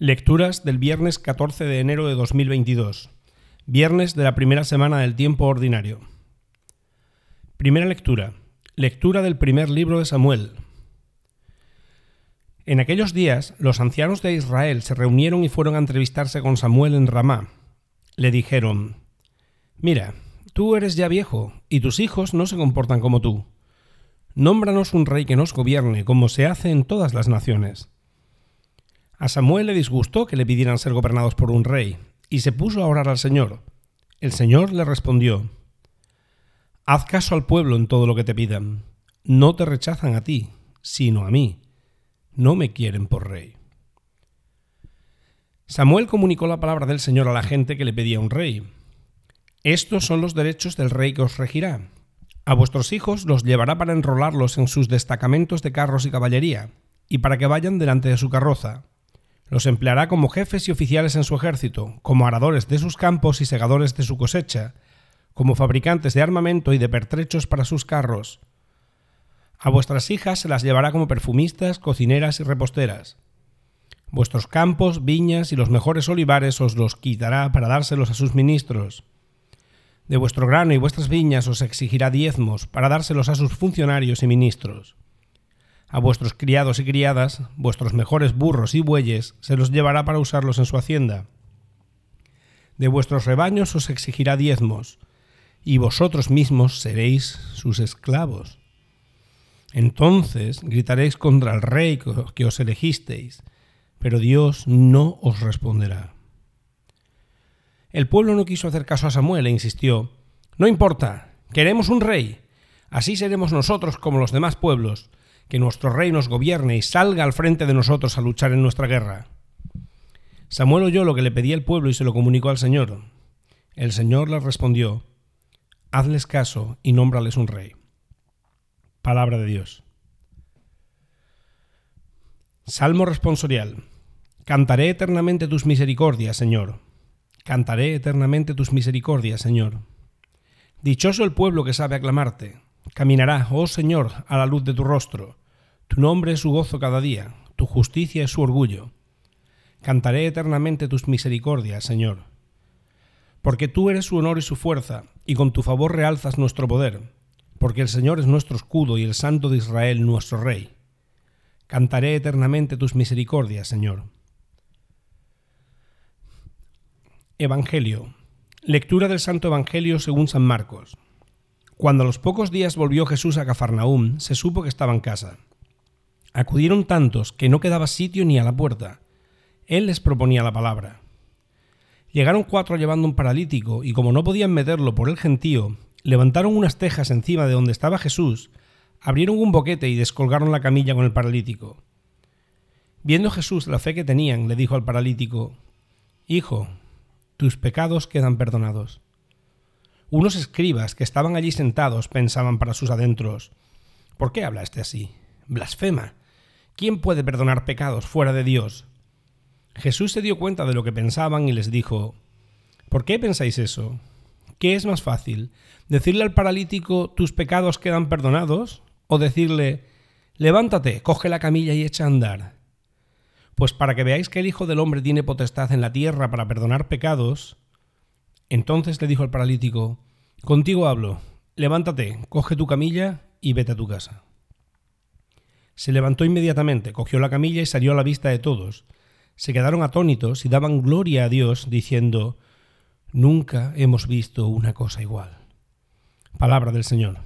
Lecturas del viernes 14 de enero de 2022, viernes de la primera semana del tiempo ordinario. Primera lectura. Lectura del primer libro de Samuel. En aquellos días, los ancianos de Israel se reunieron y fueron a entrevistarse con Samuel en Ramá. Le dijeron, Mira, tú eres ya viejo, y tus hijos no se comportan como tú. Nómbranos un rey que nos gobierne, como se hace en todas las naciones. A Samuel le disgustó que le pidieran ser gobernados por un rey, y se puso a orar al Señor. El Señor le respondió, Haz caso al pueblo en todo lo que te pidan. No te rechazan a ti, sino a mí. No me quieren por rey. Samuel comunicó la palabra del Señor a la gente que le pedía un rey. Estos son los derechos del rey que os regirá. A vuestros hijos los llevará para enrolarlos en sus destacamentos de carros y caballería, y para que vayan delante de su carroza los empleará como jefes y oficiales en su ejército, como aradores de sus campos y segadores de su cosecha, como fabricantes de armamento y de pertrechos para sus carros. A vuestras hijas se las llevará como perfumistas, cocineras y reposteras. Vuestros campos, viñas y los mejores olivares os los quitará para dárselos a sus ministros. De vuestro grano y vuestras viñas os exigirá diezmos para dárselos a sus funcionarios y ministros. A vuestros criados y criadas, vuestros mejores burros y bueyes, se los llevará para usarlos en su hacienda. De vuestros rebaños os exigirá diezmos, y vosotros mismos seréis sus esclavos. Entonces gritaréis contra el rey que os elegisteis, pero Dios no os responderá. El pueblo no quiso hacer caso a Samuel e insistió, No importa, queremos un rey, así seremos nosotros como los demás pueblos, que nuestro rey nos gobierne y salga al frente de nosotros a luchar en nuestra guerra. Samuel oyó lo que le pedía el pueblo y se lo comunicó al Señor. El Señor le respondió, Hazles caso y nómbrales un rey. Palabra de Dios. Salmo responsorial. Cantaré eternamente tus misericordias, Señor. Cantaré eternamente tus misericordias, Señor. Dichoso el pueblo que sabe aclamarte. Caminará, oh Señor, a la luz de tu rostro. Tu nombre es su gozo cada día, tu justicia es su orgullo. Cantaré eternamente tus misericordias, Señor. Porque tú eres su honor y su fuerza, y con tu favor realzas nuestro poder, porque el Señor es nuestro escudo y el Santo de Israel nuestro Rey. Cantaré eternamente tus misericordias, Señor. Evangelio. Lectura del Santo Evangelio según San Marcos. Cuando a los pocos días volvió Jesús a Cafarnaúm, se supo que estaba en casa. Acudieron tantos que no quedaba sitio ni a la puerta. Él les proponía la palabra. Llegaron cuatro llevando un paralítico, y como no podían meterlo por el gentío, levantaron unas tejas encima de donde estaba Jesús, abrieron un boquete y descolgaron la camilla con el paralítico. Viendo Jesús la fe que tenían, le dijo al paralítico, Hijo, tus pecados quedan perdonados. Unos escribas que estaban allí sentados pensaban para sus adentros, ¿por qué habla este así? Blasfema. ¿Quién puede perdonar pecados fuera de Dios? Jesús se dio cuenta de lo que pensaban y les dijo, ¿por qué pensáis eso? ¿Qué es más fácil? ¿Decirle al paralítico tus pecados quedan perdonados? ¿O decirle, levántate, coge la camilla y echa a andar? Pues para que veáis que el Hijo del Hombre tiene potestad en la tierra para perdonar pecados, entonces le dijo al paralítico, Contigo hablo, levántate, coge tu camilla y vete a tu casa. Se levantó inmediatamente, cogió la camilla y salió a la vista de todos. Se quedaron atónitos y daban gloria a Dios, diciendo, Nunca hemos visto una cosa igual. Palabra del Señor.